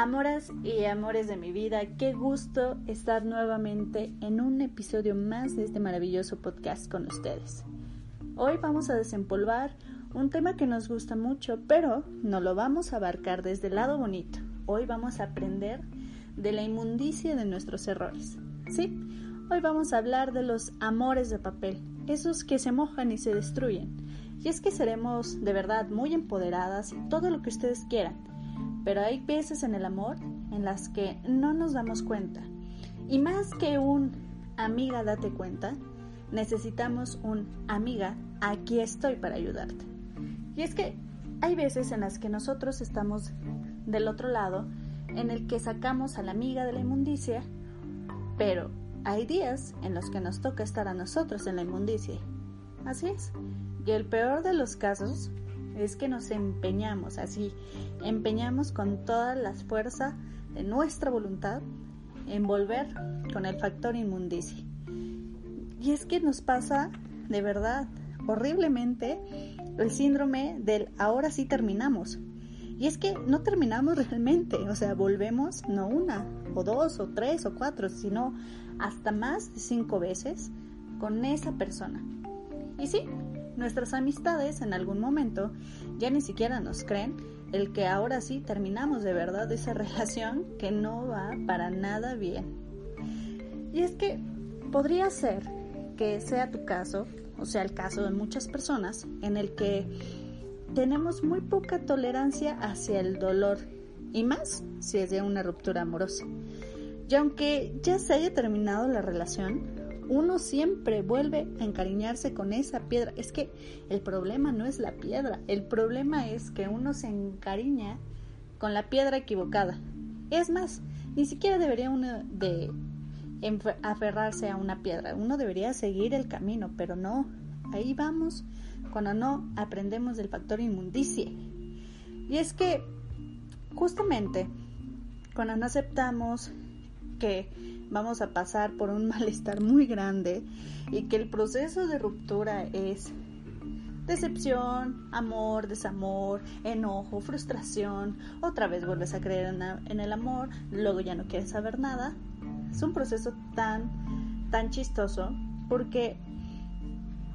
Amoras y amores de mi vida, qué gusto estar nuevamente en un episodio más de este maravilloso podcast con ustedes. Hoy vamos a desempolvar un tema que nos gusta mucho, pero no lo vamos a abarcar desde el lado bonito. Hoy vamos a aprender de la inmundicia de nuestros errores. Sí, hoy vamos a hablar de los amores de papel, esos que se mojan y se destruyen. Y es que seremos de verdad muy empoderadas y todo lo que ustedes quieran pero hay veces en el amor en las que no nos damos cuenta. Y más que un amiga date cuenta, necesitamos un amiga aquí estoy para ayudarte. Y es que hay veces en las que nosotros estamos del otro lado, en el que sacamos a la amiga de la inmundicia, pero hay días en los que nos toca estar a nosotros en la inmundicia. Así es. Y el peor de los casos es que nos empeñamos así, empeñamos con toda la fuerza de nuestra voluntad en volver con el factor inmundicia. Y es que nos pasa de verdad horriblemente el síndrome del ahora sí terminamos. Y es que no terminamos realmente, o sea, volvemos no una, o dos, o tres, o cuatro, sino hasta más de cinco veces con esa persona. Y sí, Nuestras amistades en algún momento ya ni siquiera nos creen el que ahora sí terminamos de verdad esa relación que no va para nada bien. Y es que podría ser que sea tu caso, o sea el caso de muchas personas, en el que tenemos muy poca tolerancia hacia el dolor y más si es de una ruptura amorosa. Y aunque ya se haya terminado la relación, uno siempre vuelve a encariñarse con esa piedra. Es que el problema no es la piedra, el problema es que uno se encariña con la piedra equivocada. Es más, ni siquiera debería uno aferrarse a una piedra, uno debería seguir el camino, pero no, ahí vamos cuando no aprendemos del factor inmundicia. Y es que justamente cuando no aceptamos que vamos a pasar por un malestar muy grande y que el proceso de ruptura es decepción, amor, desamor, enojo, frustración, otra vez vuelves a creer en, el amor, luego ya no quieres saber nada. Es un proceso tan, tan chistoso porque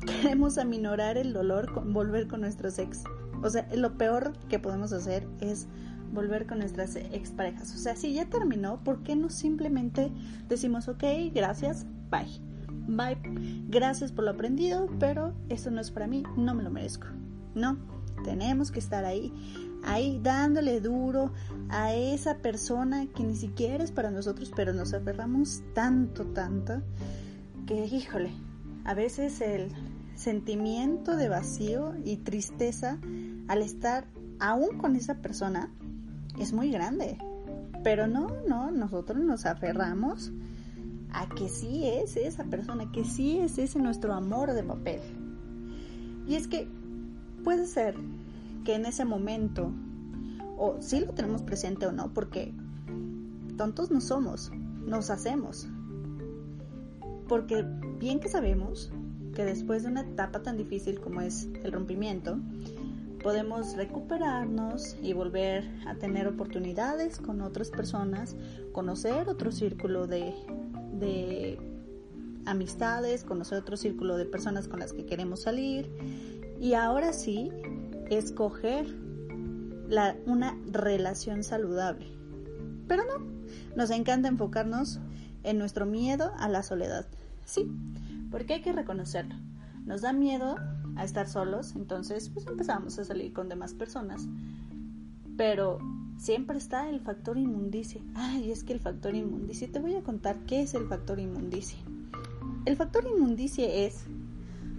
queremos aminorar el dolor con volver con nuestros ex. O sea, lo peor que podemos hacer es volver con nuestras exparejas. O sea, si ya terminó, ¿por qué no simplemente decimos, ok, gracias, bye? Bye, gracias por lo aprendido, pero eso no es para mí, no me lo merezco. No, tenemos que estar ahí, ahí dándole duro a esa persona que ni siquiera es para nosotros, pero nos aferramos tanto, tanto, que híjole, a veces el sentimiento de vacío y tristeza al estar aún con esa persona es muy grande. Pero no, no, nosotros nos aferramos a que sí es esa persona, que sí es ese nuestro amor de papel. Y es que puede ser que en ese momento, o sí lo tenemos presente o no, porque tontos no somos, nos hacemos. Porque bien que sabemos que después de una etapa tan difícil como es el rompimiento, podemos recuperarnos y volver a tener oportunidades con otras personas, conocer otro círculo de, amistades, conocer otro círculo de personas con las que queremos salir y ahora sí escoger una relación saludable. Pero no, nos encanta enfocarnos en nuestro miedo a la soledad. Sí, porque hay que reconocerlo. Nos da miedo a estar solos, entonces pues empezamos a salir con demás personas. Pero siempre está el factor inmundicia. Ay, es que el factor inmundicia, te voy a contar qué es el factor inmundicia. El factor inmundicia es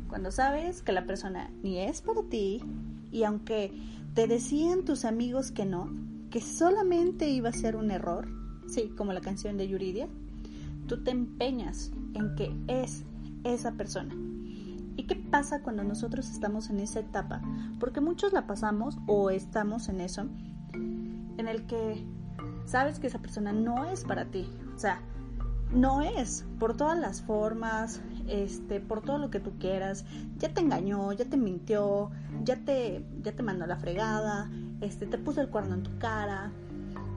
cuando sabes que la persona ni es para ti y aunque te decían tus amigos que no, que solamente iba a ser un error, sí, como la canción de Yuridia, tú te empeñas en que es esa persona ¿Y qué pasa cuando nosotros estamos en esa etapa? Porque muchos la pasamos o estamos en eso, en el que sabes que esa persona no es para ti. O sea, no es por todas las formas, este, por todo lo que tú quieras. Ya te engañó, ya te mintió, ya te, ya te mandó la fregada, este, te puso el cuerno en tu cara.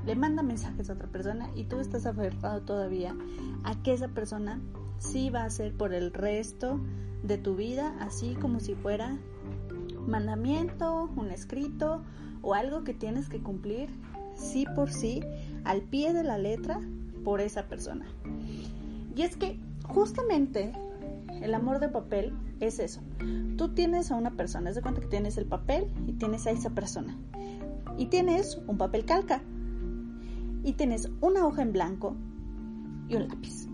le manda mensajes a otra persona y tú estás aferrado todavía a que esa persona sí va a ser por el resto de tu vida, así como si fuera mandamiento, un escrito o algo que tienes que cumplir sí por sí, al pie de la letra, por esa persona. Y es que justamente el amor de papel es eso. Tú tienes a una persona, es de cuenta que tienes el papel y tienes a esa persona. Y tienes un papel calca. Y tienes una hoja en blanco y un lápiz.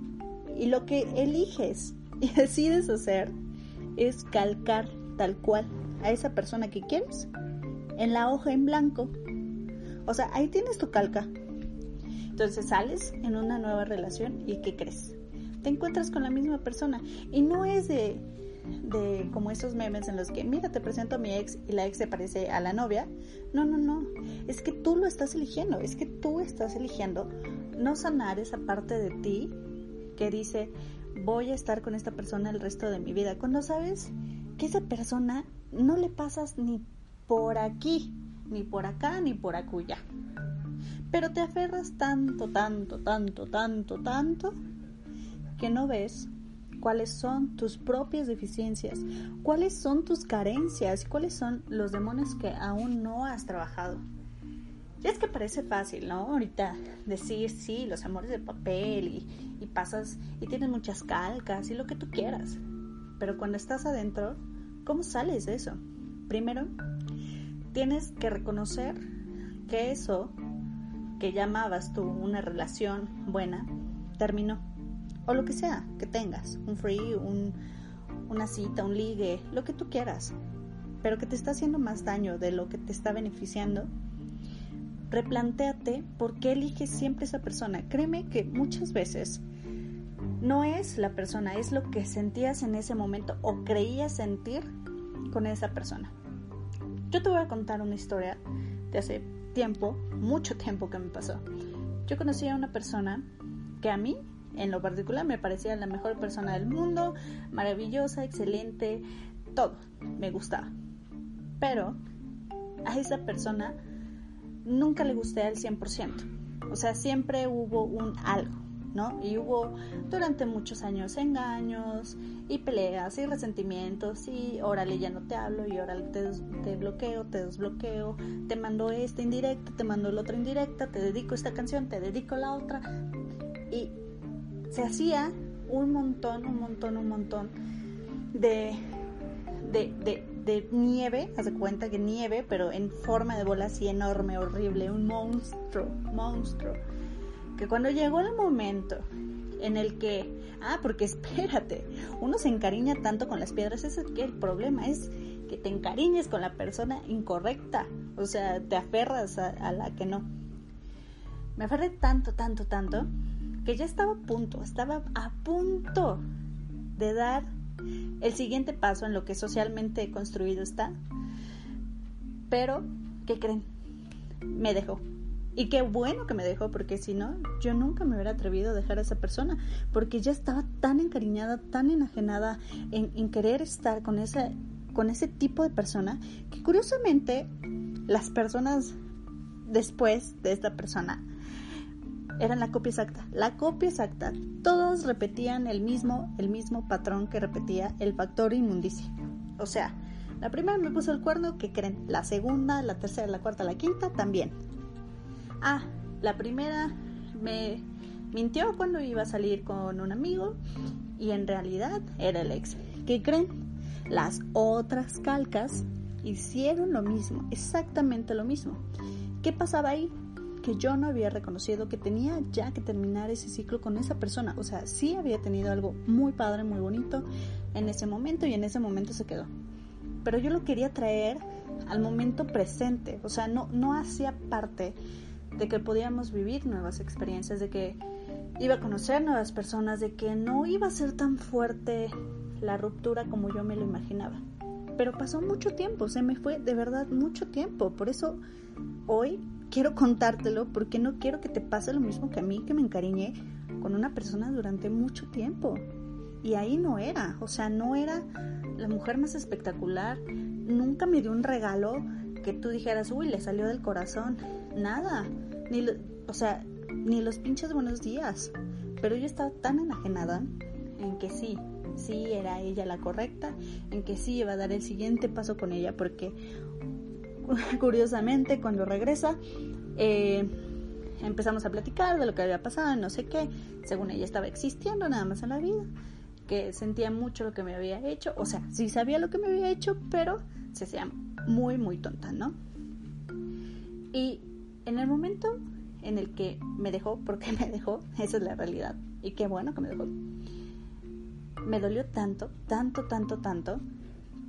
Y lo que eliges y decides hacer es calcar tal cual a esa persona que quieres en la hoja en blanco. O sea, ahí tienes tu calca. Entonces sales en una nueva relación y ¿qué crees? Te encuentras con la misma persona y no es de, de como esos memes en los que, mira, te presento a mi ex y la ex se parece a la novia. No, no, no. Es que tú lo estás eligiendo. Es que tú estás eligiendo no sanar esa parte de ti que dice, voy a estar con esta persona el resto de mi vida. Cuando sabes que esa persona no le pasas ni por aquí, ni por acá, ni por acuya. Pero te aferras tanto, tanto, tanto, tanto, tanto, que no ves cuáles son tus propias deficiencias, cuáles son tus carencias, cuáles son los demonios que aún no has trabajado. Y es que parece fácil, ¿no? Ahorita decir sí, los amores de papel y, y pasas y tienes muchas calcas y lo que tú quieras. Pero cuando estás adentro, ¿cómo sales de eso? Primero, tienes que reconocer que eso que llamabas tú una relación buena terminó. O lo que sea que tengas, un free, un, una cita, un ligue, lo que tú quieras, pero que te está haciendo más daño de lo que te está beneficiando replantéate por qué eliges siempre esa persona. Créeme que muchas veces no es la persona, es lo que sentías en ese momento o creías sentir con esa persona. Yo te voy a contar una historia de hace tiempo, mucho tiempo que me pasó. Yo conocí a una persona que a mí, en lo particular, me parecía la mejor persona del mundo, maravillosa, excelente, todo, me gustaba. Pero a esa persona nunca le gusté al 100%. O sea, siempre hubo un algo, ¿no? Y hubo durante muchos años engaños y peleas y resentimientos y órale ya no te hablo y órale te, bloqueo, te desbloqueo, te mando esta indirecta, te mando la otra indirecta, te dedico esta canción, te dedico la otra. Y se hacía un montón, un montón, un montón de, de de nieve, haz de cuenta que nieve, pero en forma de bola así enorme, horrible, un monstruo, monstruo. Que cuando llegó el momento en el que, ah, porque espérate, uno se encariña tanto con las piedras, ese es que el problema es que te encariñes con la persona incorrecta, o sea, te aferras a, a la que no. Me aferré tanto, tanto, tanto, que ya estaba a punto, estaba a punto de dar el siguiente paso en lo que socialmente construido está. Pero, ¿qué creen? Me dejó. Y qué bueno que me dejó, porque si no, yo nunca me hubiera atrevido a dejar a esa persona, porque ya estaba tan encariñada, tan enajenada en, en querer estar con ese, con ese tipo de persona, que curiosamente las personas después de esta persona eran la copia exacta. La copia exacta. Todos repetían el mismo, el mismo patrón que repetía el factor inmundicia. O sea, la primera me puso el cuerno, ¿qué creen? La segunda, la tercera, la cuarta, la quinta también. Ah, la primera me mintió cuando iba a salir con un amigo y en realidad era el ex. ¿Qué creen? Las otras calcas hicieron lo mismo, exactamente lo mismo. ¿Qué pasaba ahí? Que yo no había reconocido que tenía ya que terminar ese ciclo con esa persona. O sea, sí había tenido algo muy padre, muy bonito en ese momento y en ese momento se quedó. Pero yo lo quería traer al momento presente. O sea, no, no hacía parte de que podíamos vivir nuevas experiencias, de que iba a conocer nuevas personas, de que no iba a ser tan fuerte la ruptura como yo me lo imaginaba. Pero pasó mucho tiempo, se me fue de verdad mucho tiempo. Por eso hoy quiero contártelo porque no quiero que te pase lo mismo que a mí, que me encariñé con una persona durante mucho tiempo. Y ahí no era, o sea, no era la mujer más espectacular, nunca me dio un regalo que tú dijeras, uy, le salió del corazón, nada. Ni o sea, ni los pinches buenos días. Pero yo estaba tan enajenada en que sí, sí era ella la correcta, en que sí iba a dar el siguiente paso con ella, porque curiosamente cuando regresa, eh, empezamos a platicar de lo que había pasado, no sé qué, según ella estaba existiendo nada más en la vida, que sentía mucho lo que me había hecho, o sea, sí sabía lo que me había hecho, pero se hacía muy, muy tonta, ¿no? Y en el momento en el que me dejó, porque me dejó, esa es la realidad, y qué bueno que me dejó, me dolió tanto, tanto, tanto, tanto,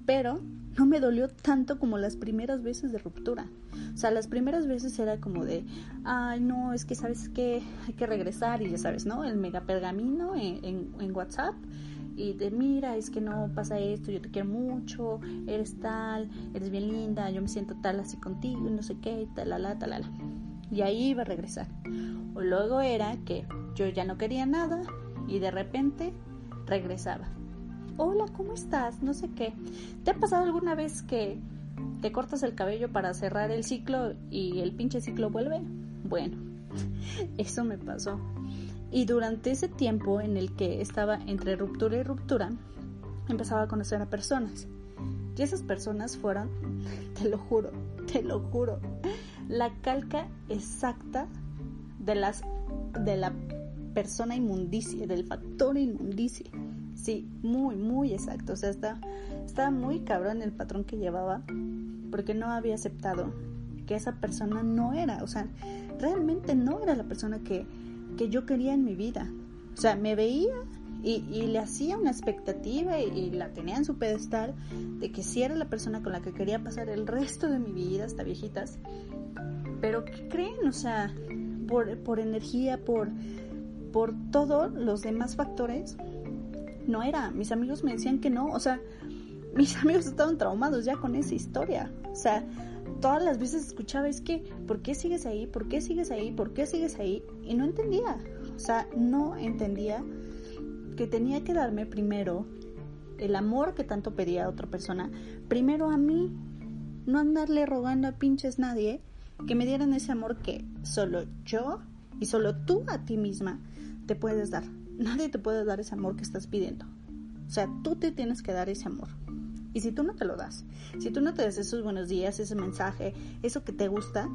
pero no me dolió tanto como las primeras veces de ruptura. O sea, las primeras veces era como de, ay, no, es que sabes que hay que regresar y ya sabes, ¿no? El mega pergamino en, WhatsApp y de mira, es que no pasa esto, yo te quiero mucho, eres tal, eres bien linda, yo me siento tal así contigo, no sé qué, talala, talala. Y ahí iba a regresar. O luego era que yo ya no quería nada y de repente regresaba. Hola, ¿cómo estás? No sé qué. ¿Te ha pasado alguna vez que te cortas el cabello para cerrar el ciclo y el pinche ciclo vuelve. Bueno, eso me pasó. Y durante ese tiempo en el que estaba entre ruptura y ruptura, empezaba a conocer a personas. Y esas personas fueron, te lo juro, te lo juro, la calca exacta de las de la persona inmundicia, del factor inmundicia. Sí, muy, muy exacto. O sea, está, muy cabrón el patrón que llevaba porque no había aceptado que esa persona no era, o sea, realmente no era la persona que, que yo quería en mi vida. O sea, me veía y, le hacía una expectativa y, la tenía en su pedestal de que sí era la persona con la que quería pasar el resto de mi vida hasta viejitas. Pero ¿qué creen? O sea, por, por energía, por, por todos los demás factores, no era. Mis amigos me decían que no, o sea, mis amigos estaban traumados ya con esa historia. O sea, todas las veces escuchaba, es que, ¿por qué sigues ahí? ¿Por qué sigues ahí? ¿Por qué sigues ahí? Y no entendía. O sea, no entendía que tenía que darme primero el amor que tanto pedía a otra persona, primero a mí, no andarle rogando a pinches nadie que me dieran ese amor que solo yo y solo tú a ti misma te puedes dar. Nadie te puede dar ese amor que estás pidiendo. O sea, tú te tienes que dar ese amor. Y si tú no te lo das, si tú no te das esos buenos días, ese mensaje, eso que te gusta,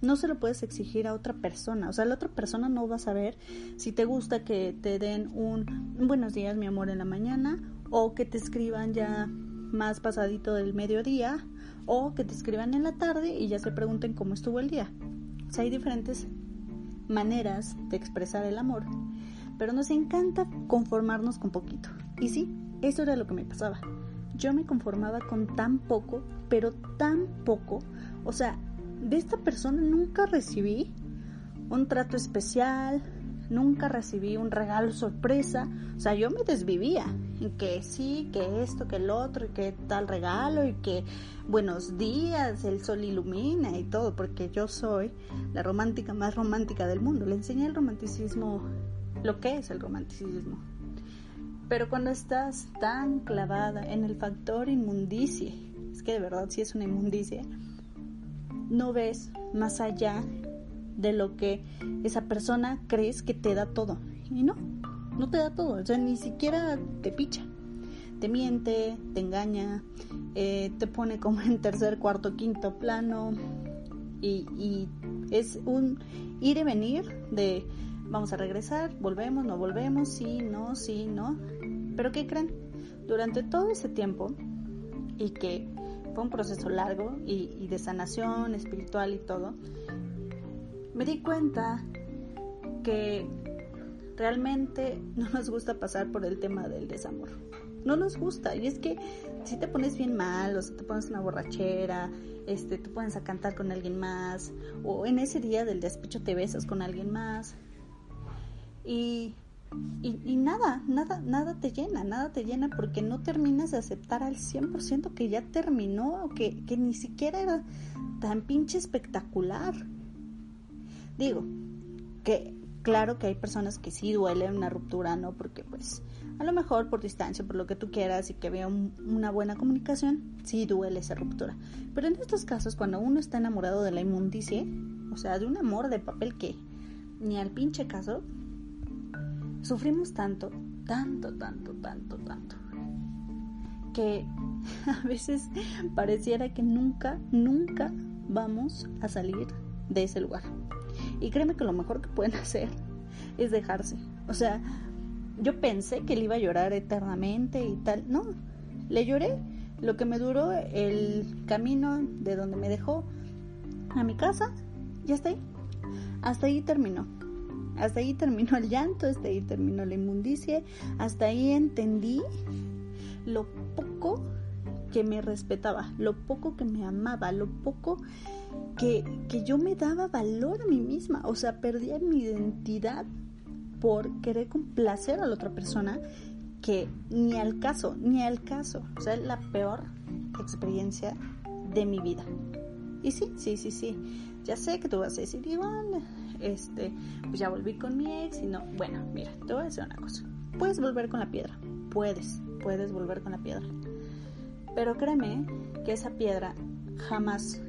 no se lo puedes exigir a otra persona. O sea, la otra persona no va a saber si te gusta que te den un buenos días, mi amor, en la mañana, o que te escriban ya más pasadito del mediodía, o que te escriban en la tarde y ya se pregunten cómo estuvo el día. O sea, hay diferentes maneras de expresar el amor, pero nos encanta conformarnos con poquito. Y sí, eso era lo que me pasaba yo me conformaba con tan poco, pero tan poco. O sea, de esta persona nunca recibí un trato especial, nunca recibí un regalo sorpresa. O sea, yo me desvivía en que sí, que esto, que el otro, y que tal regalo, y que buenos días, el sol ilumina y todo, porque yo soy la romántica más romántica del mundo. Le enseñé el romanticismo, lo que es el romanticismo. Pero cuando estás tan clavada en el factor inmundicia, es que de verdad sí es una inmundicia, no ves más allá de lo que esa persona crees que te da todo. Y no, no te da todo, o sea, ni siquiera te picha. Te miente, te engaña, eh, te pone como en tercer, cuarto, quinto plano. Y, y es un ir y venir de vamos a regresar, volvemos, no volvemos, sí, no, sí, no. Pero ¿qué creen? Durante todo ese tiempo, y que fue un proceso largo y, de sanación espiritual y todo, me di cuenta que realmente no nos gusta pasar por el tema del desamor. No nos gusta. Y es que si te pones bien mal, o si te pones una borrachera, este, te pones a cantar con alguien más, o en ese día del despecho te besas con alguien más, y, y, nada, nada, nada te llena, nada te llena porque no terminas de aceptar al 100% que ya terminó, que, que ni siquiera era tan pinche espectacular. Digo, que claro que hay personas que sí duele una ruptura, ¿no? Porque pues A lo mejor por distancia, por lo que tú quieras y que vea una buena comunicación, sí duele esa ruptura. Pero en estos casos, cuando uno está enamorado de la inmundicia, o sea, de un amor de papel que ni al pinche caso, sufrimos tanto, tanto, tanto, tanto, tanto, que a veces pareciera que nunca, nunca vamos a salir de ese lugar. Y créeme que lo mejor que pueden hacer es dejarse. O sea, yo pensé que él iba a llorar eternamente y tal. No, le lloré lo que me duró el camino de donde me dejó a mi casa. Ya está ahí. Hasta ahí terminó. Hasta ahí terminó el llanto, hasta ahí terminó la inmundicia, hasta ahí entendí lo poco que me respetaba, lo poco que me amaba, lo poco que, que yo me daba valor a mí misma. O sea, perdía mi identidad por querer complacer a la otra persona que ni al caso, ni al caso. O sea, es la peor experiencia de mi vida. Y sí, sí, sí, sí. Ya sé que tú vas a decir, igual, este, pues ya volví con mi ex y no. Bueno, mira, te voy a decir una cosa. Puedes volver con la piedra. Puedes, puedes volver con la piedra. Pero créeme que esa piedra jamás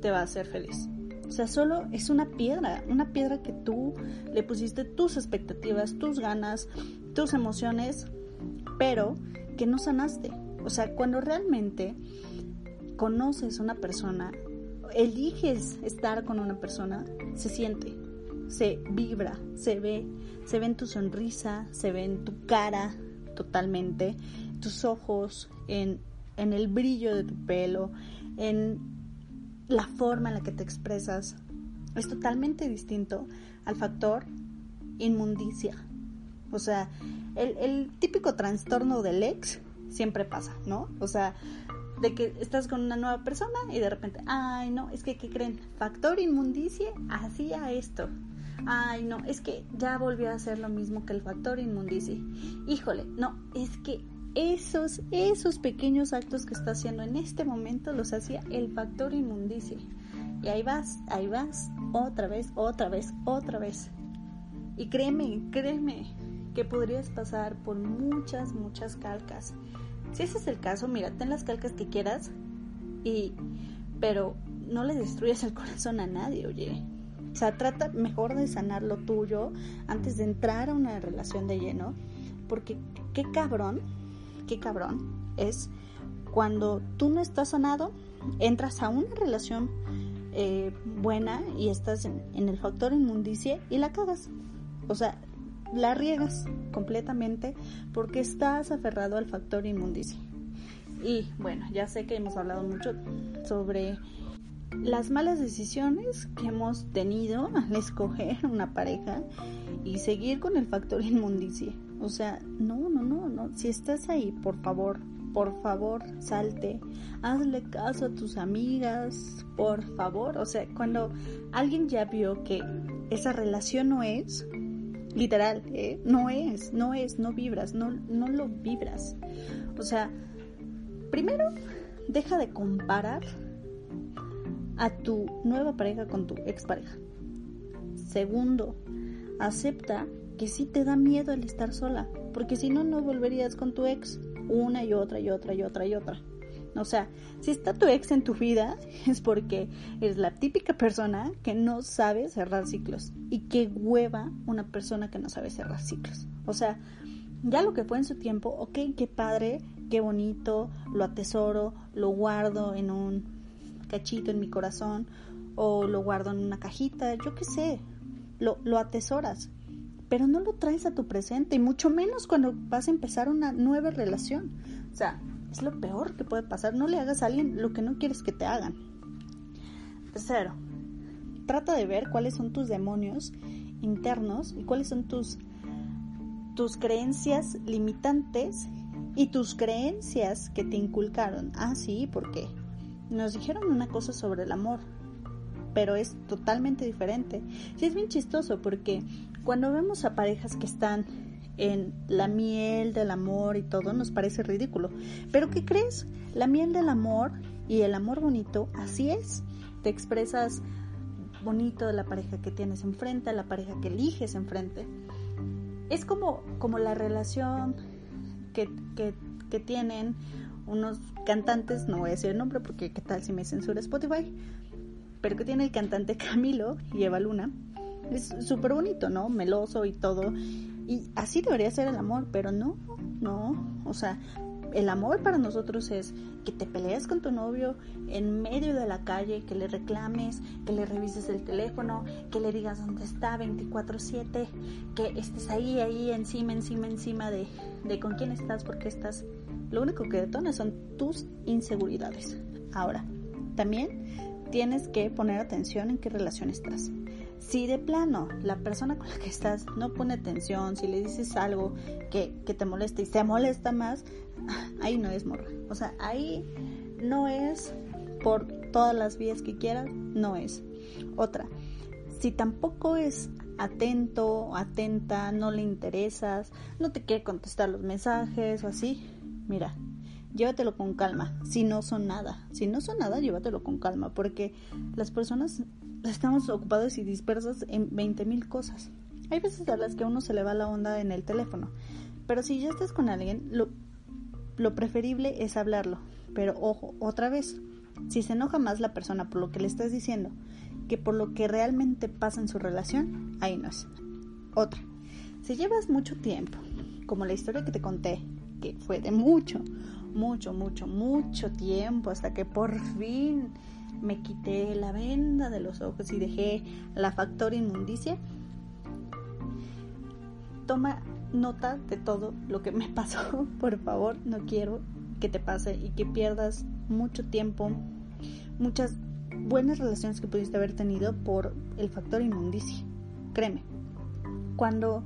te va a hacer feliz. O sea, solo es una piedra, una piedra que tú le pusiste tus expectativas, tus ganas, tus emociones, pero que no sanaste. O sea, cuando realmente conoces a una persona, eliges estar con una persona, se siente, se vibra, se ve, se ve en tu sonrisa, se ve en tu cara totalmente, tus ojos, en, en el brillo de tu pelo, en la forma en la que te expresas es totalmente distinto al factor inmundicia. O sea, el, típico trastorno del ex siempre pasa, ¿no? O sea, de que estás con una nueva persona y de repente, ay, no, es que, ¿qué creen? Factor inmundicia hacía esto. Ay, no, es que ya volvió a hacer lo mismo que el factor inmundicia. Híjole, no, es que esos, esos pequeños actos que está haciendo en este momento los hacía el factor inmundicia. Y ahí vas, ahí vas, otra vez, otra vez, otra vez. Y créeme, créeme que podrías pasar por muchas, muchas calcas. Si ese es el caso, mira, ten las calcas que quieras y pero no le destruyas el corazón a nadie, oye. O sea, trata mejor de sanar lo tuyo antes de entrar a una relación de lleno, porque qué cabrón qué cabrón es cuando tú no estás sanado, entras a una relación eh, buena y estás en, el factor inmundicia y la cagas. O sea, la riegas completamente porque estás aferrado al factor inmundicia. Y bueno, ya sé que hemos hablado mucho sobre las malas decisiones que hemos tenido al escoger una pareja y seguir con el factor inmundicia. O sea, no, no, no, no. Si estás ahí, por favor, por favor, salte. Hazle caso a tus amigas, por favor. O sea, cuando alguien ya vio que esa relación no es, literal, ¿eh? no es, no es, no vibras, no, no lo vibras. O sea, primero, deja de comparar a tu nueva pareja con tu expareja. Segundo, acepta que sí te da miedo el estar sola, porque si no, no volverías con tu ex una y otra y otra y otra y otra. O sea, si está tu ex en tu vida es porque eres la típica persona que no sabe cerrar ciclos. Y qué hueva una persona que no sabe cerrar ciclos. O sea, ya lo que fue en su tiempo, ok, qué padre, qué bonito, lo atesoro, lo guardo en un cachito en mi corazón o lo guardo en una cajita, yo qué sé, lo, lo atesoras pero no lo traes a tu presente y mucho menos cuando vas a empezar una nueva relación. O sea, es lo peor que puede pasar. No le hagas a alguien lo que no quieres que te hagan. Tercero, trata de ver cuáles son tus demonios internos y cuáles son tus, tus creencias limitantes y tus creencias que te inculcaron. Ah, sí, porque nos dijeron una cosa sobre el amor, pero es totalmente diferente. Sí, es bien chistoso porque cuando vemos a parejas que están en la miel del amor y todo, nos parece ridículo. Pero ¿qué crees? La miel del amor y el amor bonito, así es. Te expresas bonito de la pareja que tienes enfrente, la pareja que eliges enfrente. Es como, como la relación que, que, que tienen unos cantantes, no voy a decir el nombre porque qué tal si me censura Spotify, pero que tiene el cantante Camilo y Eva Luna. Es súper bonito, ¿no? Meloso y todo. Y así debería ser el amor, pero no, no. O sea, el amor para nosotros es que te pelees con tu novio en medio de la calle, que le reclames, que le revises el teléfono, que le digas dónde está 24/7, que estés ahí, ahí, encima, encima, encima de, de con quién estás, porque estás. Lo único que detona son tus inseguridades. Ahora, también tienes que poner atención en qué relación estás. Si de plano la persona con la que estás no pone atención, si le dices algo que, te molesta y se molesta más, ahí no es morra. O sea, ahí no es por todas las vías que quieras, no es. Otra, si tampoco es atento, atenta, no le interesas, no te quiere contestar los mensajes o así, mira, llévatelo con calma. Si no son nada, si no son nada, llévatelo con calma, porque las personas estamos ocupadas y dispersas en 20 mil cosas. Hay veces a las que uno se le va la onda en el teléfono, pero si ya estás con alguien, lo, lo preferible es hablarlo. Pero ojo, otra vez, si se enoja más la persona por lo que le estás diciendo que por lo que realmente pasa en su relación, ahí no es. Otra, si llevas mucho tiempo, como la historia que te conté, que fue de mucho, mucho, mucho, mucho tiempo, hasta que por fin me quité la venda de los ojos y dejé la factor inmundicia, toma nota de todo lo que me pasó, por favor, no quiero que te pase y que pierdas mucho tiempo, muchas buenas relaciones que pudiste haber tenido por el factor inmundicia. Créeme, cuando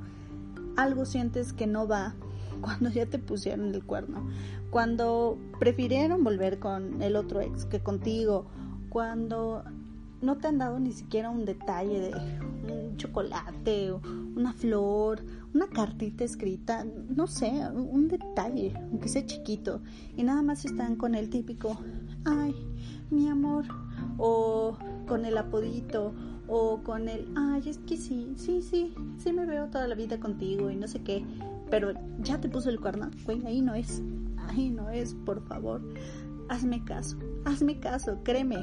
algo sientes que no va, cuando ya te pusieron el cuerno, cuando prefirieron volver con el otro ex que contigo, cuando no te han dado ni siquiera un detalle de un chocolate, una flor, una cartita escrita, no sé, un detalle, aunque sea chiquito, y nada más están con el típico, ay, mi amor, o con el apodito, o con el, ay, es que sí, sí, sí, sí me veo toda la vida contigo y no sé qué, pero ya te puso el cuerno, güey, ahí no es, ahí no es, por favor, hazme caso, hazme caso, créeme,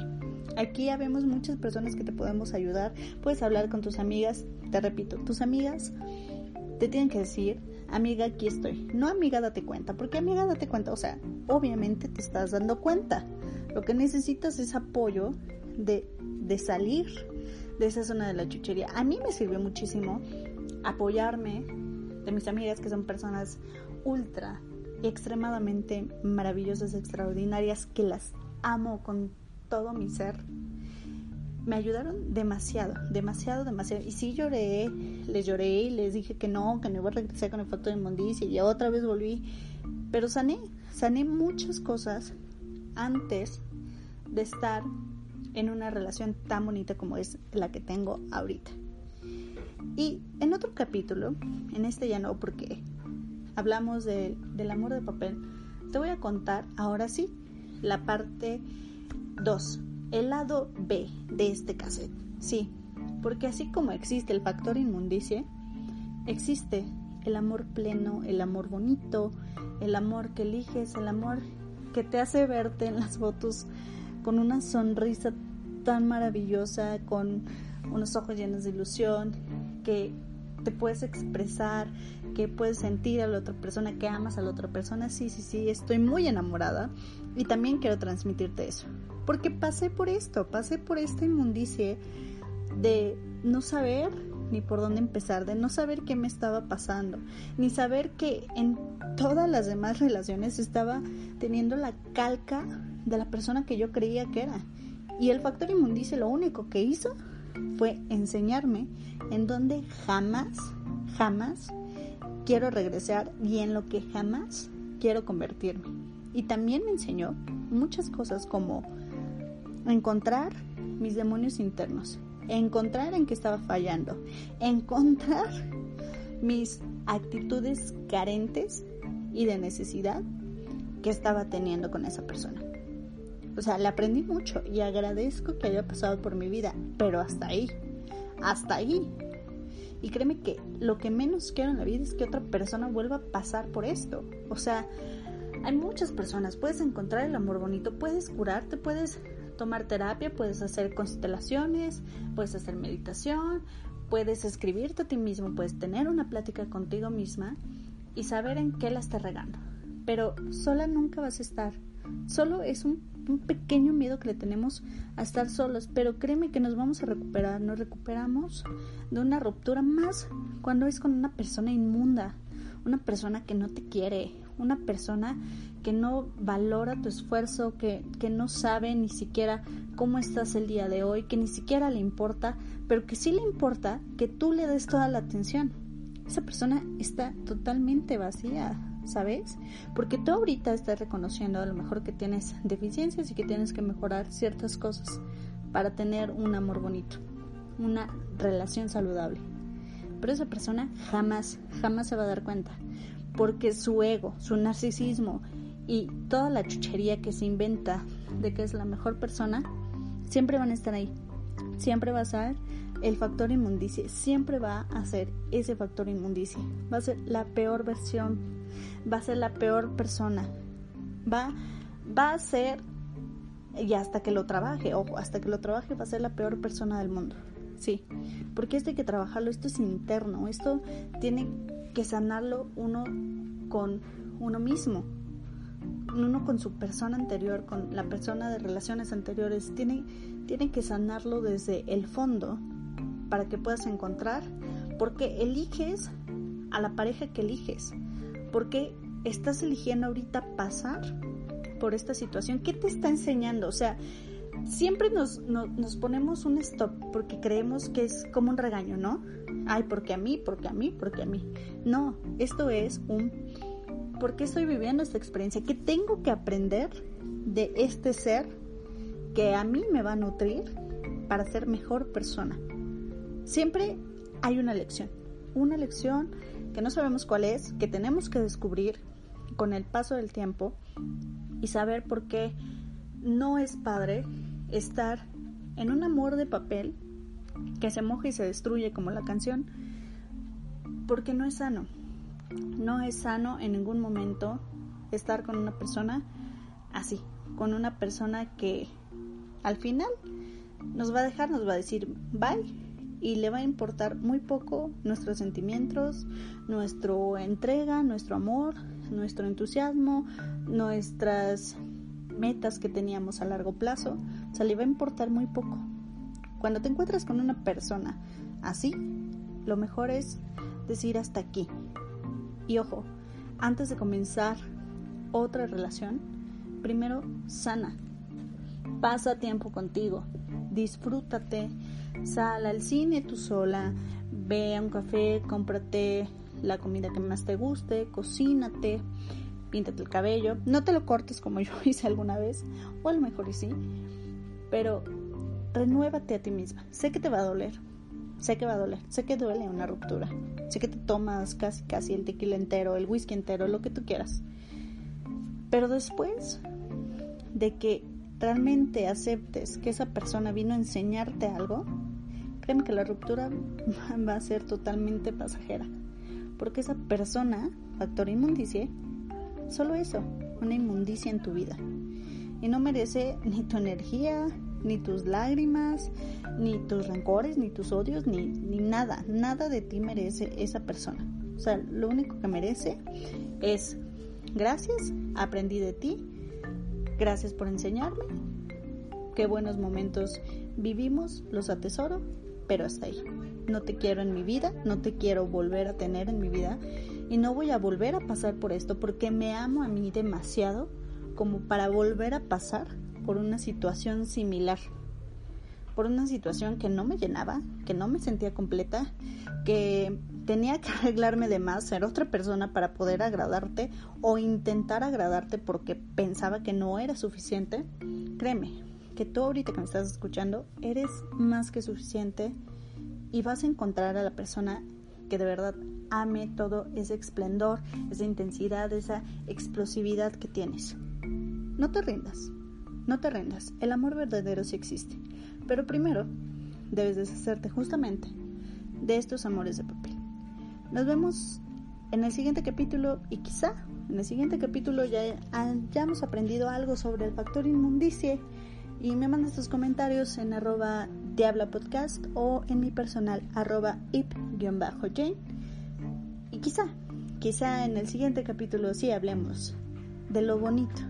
Aquí ya vemos muchas personas que te podemos ayudar. Puedes hablar con tus amigas, te repito, tus amigas te tienen que decir, amiga, aquí estoy. No amiga, date cuenta, porque amiga, date cuenta, o sea, obviamente te estás dando cuenta. Lo que necesitas es apoyo de, de salir de esa zona de la chuchería. A mí me sirvió muchísimo apoyarme de mis amigas que son personas ultra y extremadamente maravillosas, extraordinarias, que las amo con todo mi ser, me ayudaron demasiado, demasiado, demasiado. Y sí lloré, les lloré y les dije que no, que no iba a regresar con el foto de inmundicia y otra vez volví. Pero sané, sané muchas cosas antes de estar en una relación tan bonita como es la que tengo ahorita. Y en otro capítulo, en este ya no porque hablamos del amor de papel, te voy a contar ahora sí la parte 2. El lado B de este cassette. Sí, porque así como existe el factor inmundicia, existe el amor pleno, el amor bonito, el amor que eliges, el amor que te hace verte en las fotos con una sonrisa tan maravillosa, con unos ojos llenos de ilusión, que te puedes expresar, que puedes sentir a la otra persona, que amas a la otra persona. Sí, sí, sí, estoy muy enamorada y también quiero transmitirte eso. Porque pasé por esto, pasé por esta inmundicia de no saber ni por dónde empezar, de no saber qué me estaba pasando, ni saber que en todas las demás relaciones estaba teniendo la calca de la persona que yo creía que era. Y el factor inmundicia lo único que hizo fue enseñarme en donde jamás, jamás quiero regresar y en lo que jamás quiero convertirme. Y también me enseñó muchas cosas como encontrar mis demonios internos, encontrar en qué estaba fallando, encontrar mis actitudes carentes y de necesidad que estaba teniendo con esa persona. O sea, le aprendí mucho y agradezco que haya pasado por mi vida, pero hasta ahí, hasta ahí. Y créeme que lo que menos quiero en la vida es que otra persona vuelva a pasar por esto. O sea, hay muchas personas, puedes encontrar el amor bonito, puedes curarte, puedes tomar terapia, puedes hacer constelaciones, puedes hacer meditación, puedes escribirte a ti mismo, puedes tener una plática contigo misma y saber en qué la estás regando. Pero sola nunca vas a estar. Solo es un, un, pequeño miedo que le tenemos a estar solos, pero créeme que nos vamos a recuperar, nos recuperamos de una ruptura más cuando es con una persona inmunda, una persona que no te quiere, una persona que no valora tu esfuerzo, que, que no sabe ni siquiera cómo estás el día de hoy, que ni siquiera le importa, pero que sí le importa que tú le des toda la atención. Esa persona está totalmente vacía, ¿sabes? Porque tú ahorita estás reconociendo a lo mejor que tienes deficiencias y que tienes que mejorar ciertas cosas para tener un amor bonito, una relación saludable. Pero esa persona jamás, jamás se va a dar cuenta porque su ego, su narcisismo y toda la chuchería que se inventa de que es la mejor persona, siempre van a estar ahí. Siempre va a ser el factor inmundicia, siempre va a ser ese factor inmundicia. Va a ser la peor versión, va a ser la peor persona. Va, va a ser, y hasta que lo trabaje, ojo, hasta que lo trabaje va a ser la peor persona del mundo. Sí, porque esto hay que trabajarlo, esto es interno, esto tiene que sanarlo uno con uno mismo, uno con su persona anterior, con la persona de relaciones anteriores, tiene, tiene que sanarlo desde el fondo para que puedas encontrar, porque eliges a la pareja que eliges, porque estás eligiendo ahorita pasar por esta situación, ¿qué te está enseñando? O sea, siempre nos, nos ponemos un stop porque creemos que es como un regaño, ¿no? Ay, porque a mí, porque a mí, porque a mí. No, esto es un ¿por qué estoy viviendo esta experiencia? ¿Qué tengo que aprender de este ser que a mí me va a nutrir para ser mejor persona? Siempre hay una lección, una lección que no sabemos cuál es, que tenemos que descubrir con el paso del tiempo y saber por qué no es padre estar en un amor de papel que se moja y se destruye como la canción, porque no es sano. No es sano en ningún momento estar con una persona así, con una persona que al final nos va a dejar, nos va a decir bye y le va a importar muy poco nuestros sentimientos, nuestra entrega, nuestro amor, nuestro entusiasmo, nuestras metas que teníamos a largo plazo, o sea, le va a importar muy poco. Cuando te encuentras con una persona así, lo mejor es decir hasta aquí. Y ojo, antes de comenzar otra relación, primero sana. Pasa tiempo contigo, disfrútate, sal al cine tú sola, ve a un café, cómprate la comida que más te guste, cocínate, píntate el cabello, no te lo cortes como yo hice alguna vez, o a lo mejor sí, pero renuévate a ti misma. Sé que te va a doler, sé que va a doler, sé que duele una ruptura, sé que te tomas casi casi el tequila entero, el whisky entero, lo que tú quieras. Pero después de que realmente aceptes que esa persona vino a enseñarte algo, créeme que la ruptura va a ser totalmente pasajera. Porque esa persona, factor inmundicia, solo eso, una inmundicia en tu vida. Y no merece ni tu energía, ni tus lágrimas, ni tus rencores, ni tus odios, ni, ni nada. Nada de ti merece esa persona. O sea, lo único que merece es gracias, aprendí de ti, gracias por enseñarme, qué buenos momentos vivimos, los atesoro, pero hasta ahí. No te quiero en mi vida, no te quiero volver a tener en mi vida y no voy a volver a pasar por esto porque me amo a mí demasiado como para volver a pasar por una situación similar, por una situación que no me llenaba, que no me sentía completa, que tenía que arreglarme de más, ser otra persona para poder agradarte o intentar agradarte porque pensaba que no era suficiente. Créeme, que tú ahorita que me estás escuchando eres más que suficiente y vas a encontrar a la persona que de verdad ame todo ese esplendor, esa intensidad, esa explosividad que tienes. No te rindas, no te rindas, el amor verdadero sí existe. Pero primero debes deshacerte justamente de estos amores de papel. Nos vemos en el siguiente capítulo y quizá en el siguiente capítulo ya hayamos aprendido algo sobre el factor inmundicia y me mandas tus comentarios en arroba diabla podcast o en mi personal arroba ip-jane y quizá, quizá en el siguiente capítulo sí hablemos de lo bonito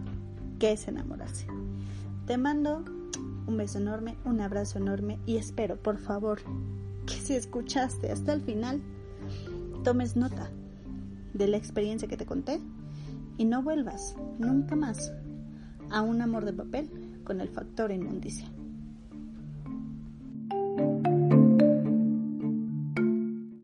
que es enamorarse. Te mando un beso enorme, un abrazo enorme y espero, por favor, que si escuchaste hasta el final, tomes nota de la experiencia que te conté y no vuelvas nunca más a un amor de papel con el factor inmundicia.